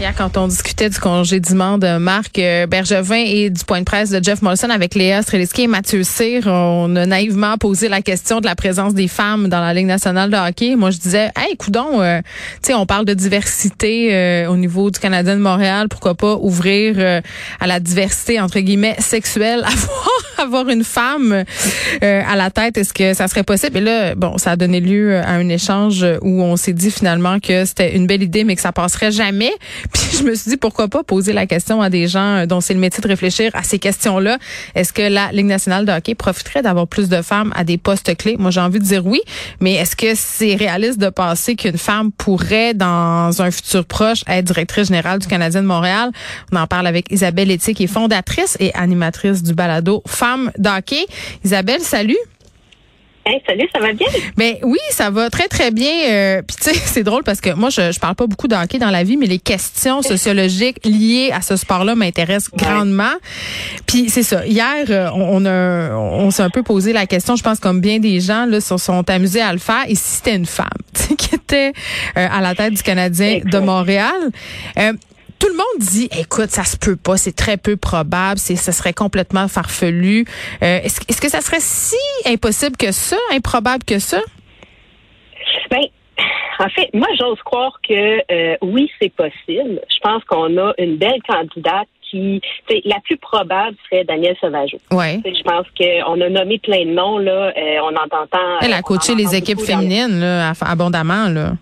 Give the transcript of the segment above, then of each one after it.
Hier, quand on discutait du congédiement de Marc euh, Bergevin et du point de presse de Jeff Molson avec Léa Streliski et Mathieu Cyr, on a naïvement posé la question de la présence des femmes dans la Ligue nationale de hockey. Moi, je disais, hey, coudon, euh, tu sais, on parle de diversité euh, au niveau du Canadien de Montréal. Pourquoi pas ouvrir euh, à la diversité, entre guillemets, sexuelle, avoir, avoir une femme à la tête? Est-ce que ça serait possible? Et là, bon, ça a donné lieu à un échange où on s'est dit finalement que c'était une belle idée, mais que ça passerait jamais. Puis je me suis dit pourquoi pas poser la question à des gens dont c'est le métier de réfléchir à ces questions-là. Est-ce que la Ligue nationale de profiterait d'avoir plus de femmes à des postes clés? Moi, j'ai envie de dire oui, mais est-ce que c'est réaliste de penser qu'une femme pourrait dans un futur proche être directrice générale du Canadien de Montréal? On en parle avec Isabelle Etier qui est fondatrice et animatrice du balado Femmes d'hockey. Isabelle, salut salut, ça va bien? Ben oui, ça va très très bien. Euh, Puis tu sais, c'est drôle parce que moi, je, je parle pas beaucoup de hockey dans la vie, mais les questions sociologiques liées à ce sport-là m'intéressent grandement. Puis c'est ça. Hier, euh, on, a, on s'est un peu posé la question. Je pense comme bien des gens là se sont, amusés à le faire. Et si c'était une femme qui était euh, à la tête du Canadien de Montréal? Euh, tout le monde dit, écoute, ça se peut pas, c'est très peu probable, c'est, ce serait complètement farfelu. Euh, est-ce, est-ce que ça serait si impossible que ça, improbable que ça? Ben, en fait, moi, j'ose croire que euh, oui, c'est possible. Je pense qu'on a une belle candidate qui, la plus probable serait Daniel Sauvageau. Ouais. Je pense qu'on a nommé plein de noms là. Euh, on entend. Elle a coaché les équipes féminines là, abondamment là.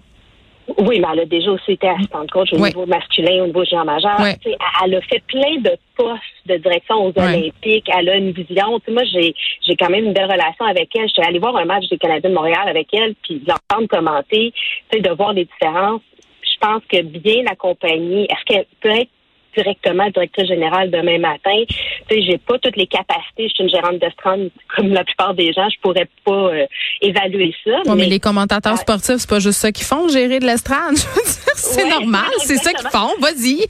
Oui, mais elle a déjà aussi été assistante coach au niveau masculin, au niveau géant majeur. Elle a fait plein de postes de direction aux Olympiques. Elle a une vision. moi, j'ai j'ai quand même une belle relation avec elle. J'étais allée voir un match des Canadiens de Montréal avec elle, puis l'entendre commenter, de voir les différences. Je pense que bien accompagnée, est-ce qu'elle peut être directement directrice générale demain matin. Tu sais, j'ai pas toutes les capacités. Je suis une gérante de strand comme la plupart des gens. Je pourrais pas euh, évaluer ça. mais, les commentateurs sportifs, c'est pas juste ça qu'ils font, gérer de l'estrade. c'est normal, c'est ça qu'ils font. Vas-y.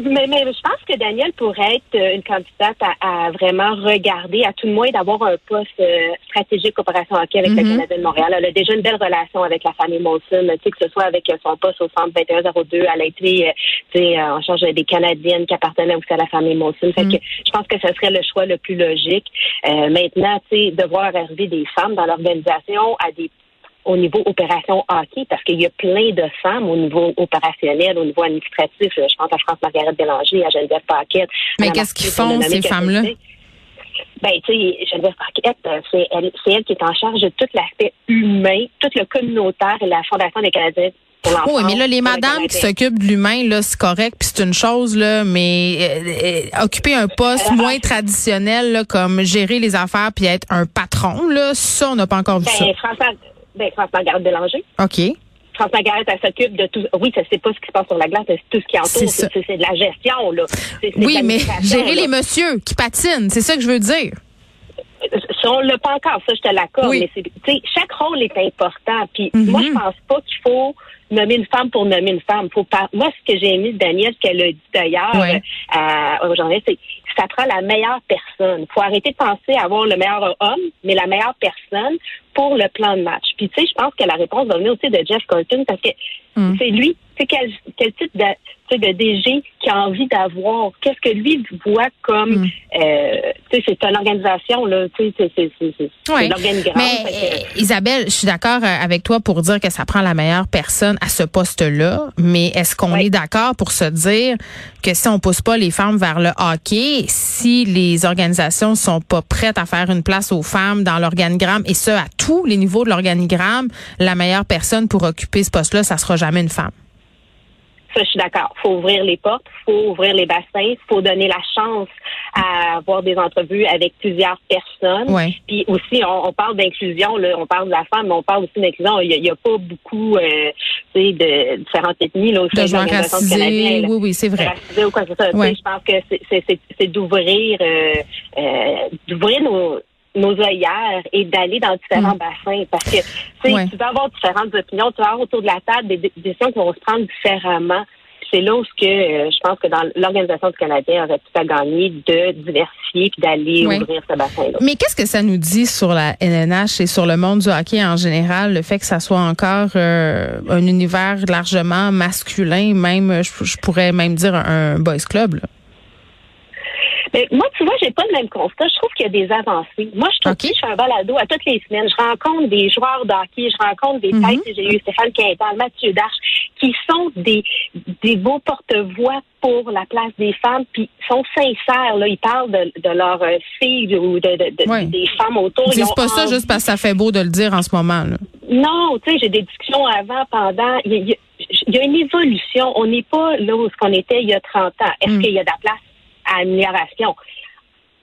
Mais, mais, je pense que Daniel pourrait être euh, une candidate à, vraiment regarder, à tout le moins d'avoir un poste euh, stratégique opération hockey avec le mm-hmm. Canadien de Montréal. Elle a déjà une belle relation avec la famille Molson, tu sais, que ce soit avec son poste au centre 2102, elle a été euh, en charge des Canadiennes qui appartenaient aussi à la famille Molson. Fait que mm-hmm. je pense que ce serait le choix le plus logique. maintenant, tu sais, de voir arriver des femmes dans l'organisation à des au niveau opération hockey, parce qu'il y a plein de femmes au niveau opérationnel, au niveau administratif. Je pense à France-Margaret Bélanger, à Geneviève Paquette. Mais qu'est-ce qu'ils font, ces femmes-là? Ben, tu sais, Geneviève Paquette, euh, c'est elle, elle qui est en charge de tout l'aspect humain, tout le communautaire et la Fondation des Canadiens oui, mais là, les madames qui s'occupent de l'humain, là, c'est correct, puis c'est une chose, là, mais euh, euh, occuper un poste moins traditionnel, là, comme gérer les affaires puis être un patron, là, ça, on n'a pas encore vu ben, ça. Ben, France-Margaret Bélanger. OK. France-Margaret, elle s'occupe de tout. Oui, ça c'est pas ce qui se passe sur la glace, c'est tout ce qui entoure. C'est de la gestion, là. Oui, mais gérer les messieurs qui patinent, c'est ça que je veux dire. Si on l'a pas encore, ça, je te l'accorde, oui. mais chaque rôle est important. Puis mm-hmm. moi, je pense pas qu'il faut nommer une femme pour nommer une femme. Faut pas. Moi, ce que j'ai aimé de Daniel, ce qu'elle a dit d'ailleurs euh, aux journalistes, c'est ça prend la meilleure personne. faut arrêter de penser avoir le meilleur homme, mais la meilleure personne pour le plan de match. Puis tu sais, je pense que la réponse va venir aussi de Jeff Colton parce que mm. c'est lui, c'est quel, quel type de de DG qui a envie d'avoir, qu'est-ce que lui voit comme, mm. euh, tu sais, c'est une organisation, là, tu sais, c'est. Mais euh, Isabelle, je suis d'accord euh, avec toi pour dire que ça prend la meilleure personne à ce poste-là, mais est-ce qu'on est d'accord pour se dire que si on pousse pas les femmes vers le hockey, si les organisations sont pas prêtes à faire une place aux femmes dans l'organigramme, et ce, à tous les niveaux de l'organigramme, la meilleure personne pour occuper ce poste-là, ça sera jamais une femme? Ça, je suis d'accord. faut ouvrir les portes, faut ouvrir les bassins, faut donner la chance à avoir des entrevues avec plusieurs personnes. Puis aussi, on, parle d'inclusion, on parle de la femme, mais on parle aussi d'inclusion. Il n'y a, pas beaucoup euh, de différentes ethnies là, de gens racisés, oui, oui, c'est vrai. Racisés ou quoi que. Je pense que c'est d'ouvrir euh, euh, d'ouvrir nos nos œillères et d'aller dans différents mm. bassins parce que tu vas avoir différentes opinions, tu vas avoir autour de la table des décisions qui vont se prendre différemment. c'est là où ce que je pense que dans l'organisation du Canadien aurait tout à gagner de diversifier puis d'aller ouvrir ce bassin-là. Mais qu'est-ce que ça nous dit sur la LNH et sur le monde du hockey en général, le fait que ça soit encore un univers largement masculin, même je, pourrais même dire un boys club? Là? Mais moi, tu vois, j'ai pas le même constat. Je trouve qu'il y a des avancées. Moi, je trouve que je fais un balado à toutes les semaines. Je rencontre des joueurs d'hockey, je rencontre des mm têtes. J'ai eu Stéphane Quintal, Mathieu Darche, qui sont des, des beaux porte-voix pour la place des femmes, puis sont sincères. Là. Ils parlent de, de leurs euh, filles ou de, de, des femmes autour. Ils disent pas ça juste parce que ça fait beau de le dire en ce moment. Là. Non, tu sais, j'ai des discussions avant, pendant. Il y, a, une évolution. On n'est pas là où on était il y a 30 ans. Est-ce mm. qu'il y a de la place à amélioration.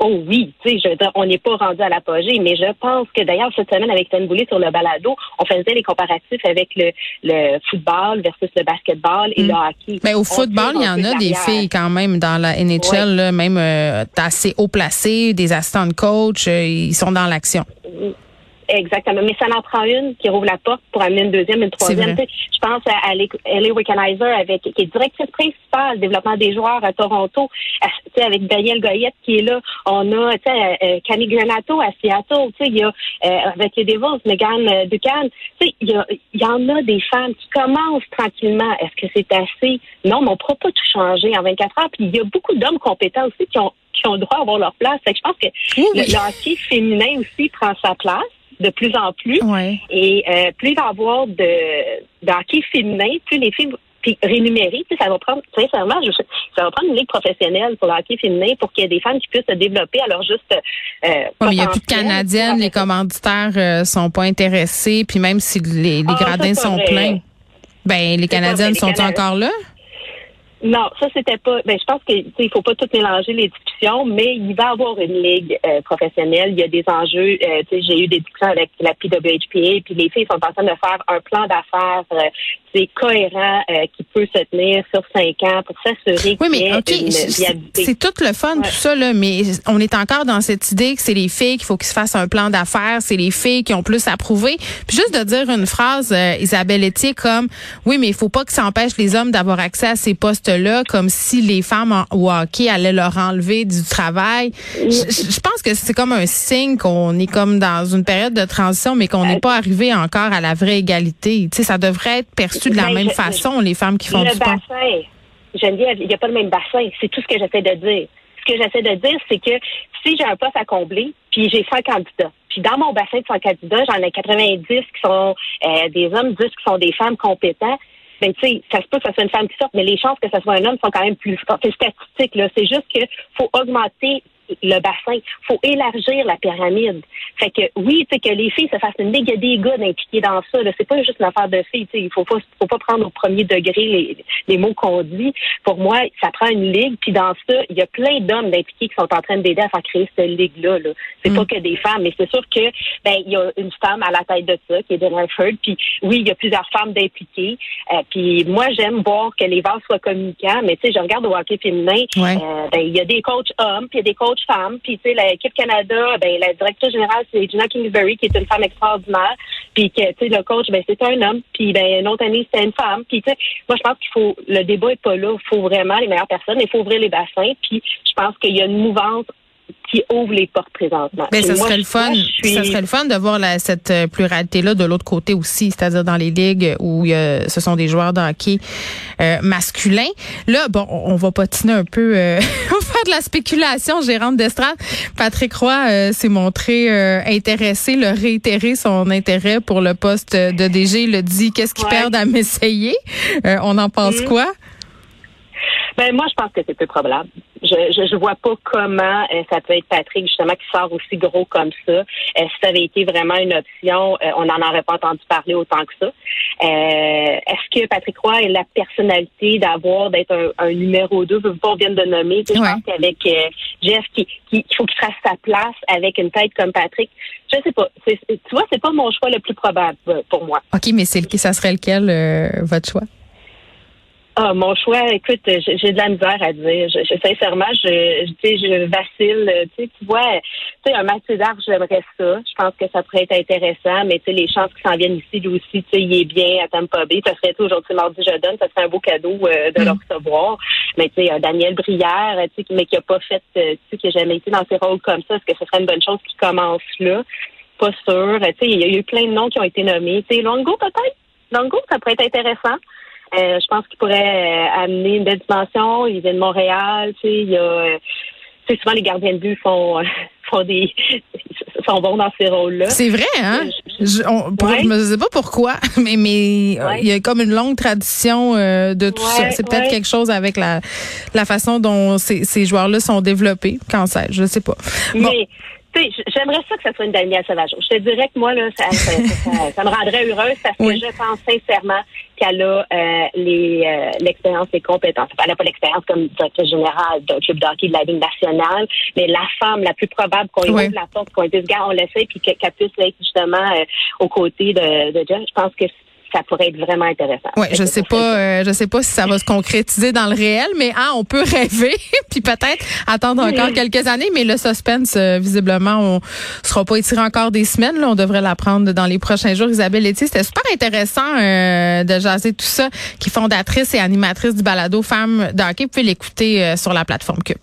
Oh oui, tu sais, je veux dire, on n'est pas rendu à l'apogée, mais je pense que d'ailleurs, cette semaine, avec Boulay sur le balado, on faisait les comparatifs avec le, le football versus le basketball et le mm. hockey. Mais au football, il y en a des filles quand même dans la NHL, même euh, assez haut placées, des assistants de coach, euh, ils sont dans l'action. Exactement. Mais ça en prend une qui rouvre la porte pour amener une deuxième, une troisième. Je pense à Ellie Wickenizer avec, qui est directrice principale développement des joueurs à Toronto, avec Daniel Goyette qui est là. On a euh, euh, Camille Granato à Seattle. Il y a euh, avec les Devils, Megan Ducan. Il y, y en a des femmes qui commencent tranquillement. Est-ce que c'est assez? Non, mais on ne pourra pas tout changer en 24 heures. Puis il y a beaucoup d'hommes compétents aussi qui ont qui ont le droit d'avoir leur place. je pense que le, le hockey féminin aussi prend sa place de plus en plus. Et euh, plus il va y avoir de, hockey féminin, plus les filles puis rémunérées, ça va prendre, sincèrement, ça va prendre une ligue professionnelle pour le hockey féminin pour qu'il y ait des femmes qui puissent se développer. Alors juste. Euh, il n'y a plus de Canadiennes, les commanditaires euh, sont pas intéressés, puis même si les, ah, gradins sont pleins, ben les Canadiennes sont encore là? Non, ça c'était pas. Ben, je pense qu'il il faut pas tout mélanger les discussions, mais il va y avoir une ligue euh, professionnelle. Il y a des enjeux. Euh, j'ai eu des discussions avec la PWHPA, puis les filles sont en train de faire un plan d'affaires euh, c'est cohérent, euh, qui peut se tenir sur cinq ans pour s'assurer oui, mais, okay, C'est tout le fun, tout ça, là, mais on est encore dans cette idée que c'est les filles qu'il faut qu'ils se fassent un plan d'affaires, c'est les filles qui ont plus à prouver. Puis juste de dire une phrase, euh, Isabelle Etier, comme oui, mais il faut pas que ça empêche les hommes d'avoir accès à ces postes-là, comme si les femmes en, au hockey allaient leur enlever du travail. Je, pense que c'est comme un signe qu'on est comme dans une période de transition, mais qu'on n'est pas arrivé encore à la vraie égalité. Tu sais, ça devrait être perçu de la ben, même façon, les femmes qui font le du sport? bassin, Geneviève, il n'y a pas le même bassin. C'est tout ce que j'essaie de dire. Ce que j'essaie de dire, c'est que si j'ai un poste à combler, puis j'ai 100 candidats, puis dans mon bassin de 100 candidats, j'en ai 90 qui sont euh, des hommes, 10 qui sont des femmes compétentes, ben tu sais, ça se peut que ce soit une femme qui sorte, mais les chances que ce soit un homme sont quand même plus C'est statistique, là. C'est juste qu'il faut augmenter le bassin. Il faut élargir la pyramide. Fait que oui, tu sais, que les filles se fassent une ligue, il y a des gars impliqués dans ça. C'est pas juste une affaire de filles. Il faut pas, faut pas prendre au premier degré les, les mots qu'on dit. Pour moi, ça prend une ligue. Puis dans ça, il y a plein d'hommes impliqués qui sont en train d'aider à faire créer cette ligue-là. -là, c'est pas mm. que des femmes, mais c'est sûr que ben il y a une femme à la tête de ça qui est Denver Ford. Puis oui, il y a plusieurs femmes d'impliquées. Euh, puis moi, j'aime voir que les vases soient communicants. Mais tu sais, je regarde au hockey féminin. Euh, ben, il y a des coachs hommes, puis il y a des coachs femmes. Puis, tu sais, l'équipe Canada, ben, la directrice générale, c'est Gina Kingsbury, qui est une femme extraordinaire. Puis, tu sais, le coach, ben, c'est un homme. Puis, ben, une autre année, c'était une femme. Puis, tu sais, moi, je pense qu'il faut, le débat est pas là. Il faut vraiment les meilleures personnes. Il faut ouvrir les bassins. Puis, je pense qu'il y a une mouvance qui ouvre les portes présentement. Mais ça serait le fun. Ça serait le fun de voir cette euh, pluralité-là de l'autre côté aussi, c'est-à-dire dans les ligues où ce sont des joueurs de hockey euh, masculins. Là, bon, on va patiner un peu, euh, on va faire de la spéculation, gérante d'estrade. Patrick Roy s'est montré intéressé, le réitéré son intérêt pour le poste de DG. Il a dit qu'est-ce qu'il perd à m'essayer? on en pense mm. quoi? Ben moi, je pense que c'est peu probable. Je, je, vois pas comment euh, ça peut être Patrick justement qui sort aussi gros comme ça. Euh, si ça avait été vraiment une option, euh, on n'en aurait pas entendu parler autant que ça. Est-ce que Patrick Roy a la personnalité d'avoir d'être un, numéro 2, vous on vient de nommer. Je pense qu'avec Jeff, qui, qui, il faut qu'il fasse sa place avec une tête comme Patrick. Je sais pas. tu vois, c'est pas mon choix le plus probable pour moi. OK, mais c'est ça serait lequel votre choix? Ah, mon choix, écoute, j'ai de la misère à dire. Je, sincèrement, je, je, je vacille. Tu vois, tu sais, un Mathieu j'aimerais ça. Je pense que ça pourrait être intéressant, mais tu sais, les chances qui s'en viennent ici, lui aussi, tu sais, il est bien à Tampa Bay. Ça serait aujourd'hui mardi, je donne. Ça serait un beau cadeau euh, de le mm. recevoir. Mais tu sais, Daniel Brière, tu sais, mais qui a pas fait, euh, tu sais, qui a jamais été dans ses rôles comme ça. Est-ce que ce serait une bonne chose qui commence là? Pas sûr. Tu sais, il y a eu plein de noms qui ont été nommés. Tu sais, Longo peut-être? Longo, ça pourrait être intéressant. Euh, je pense qu'il pourrait euh, amener une belle dimension. Il vient de Montréal, tu sais, il y a euh, souvent les gardiens de but font font des sont bons dans ces rôles-là. C'est vrai, hein? Je, ne sais pas pourquoi, mais mais il y a comme une longue tradition de tout ça. C'est peut-être quelque chose avec la la façon dont ces, ces joueurs-là sont développés. Quand ça, je sais pas. Mais j'aimerais ça que ça soit une Danielle Sauvage. Je te dirais que moi, là, ça, ça, me rendrait heureuse parce que je pense sincèrement qu'elle a euh, les euh, l'expérience et compétences. elle n'a pas l'expérience comme directrice générale d'un club d'hockey de la Ligue nationale, mais la femme la plus probable qu'on lui ouvre la porte, qu'on dise, gars, on l'essaie, puis qu'elle puisse être justement euh, aux côtés de, de Jeff. Je pense que ça pourrait être vraiment intéressant. Oui, je sais pas, euh, je sais pas si ça va se concrétiser dans le réel, mais ah, on peut rêver, puis peut-être attendre encore quelques années, mais le suspense, euh, visiblement, on sera pas étiré encore des semaines. Là, on devrait l'apprendre dans les prochains jours. Isabelle Letty, c'était super intéressant euh, de jaser tout ça, qui est fondatrice et animatrice du balado Femmes d'hockey. Vous pouvez l'écouter sur la plateforme Cube.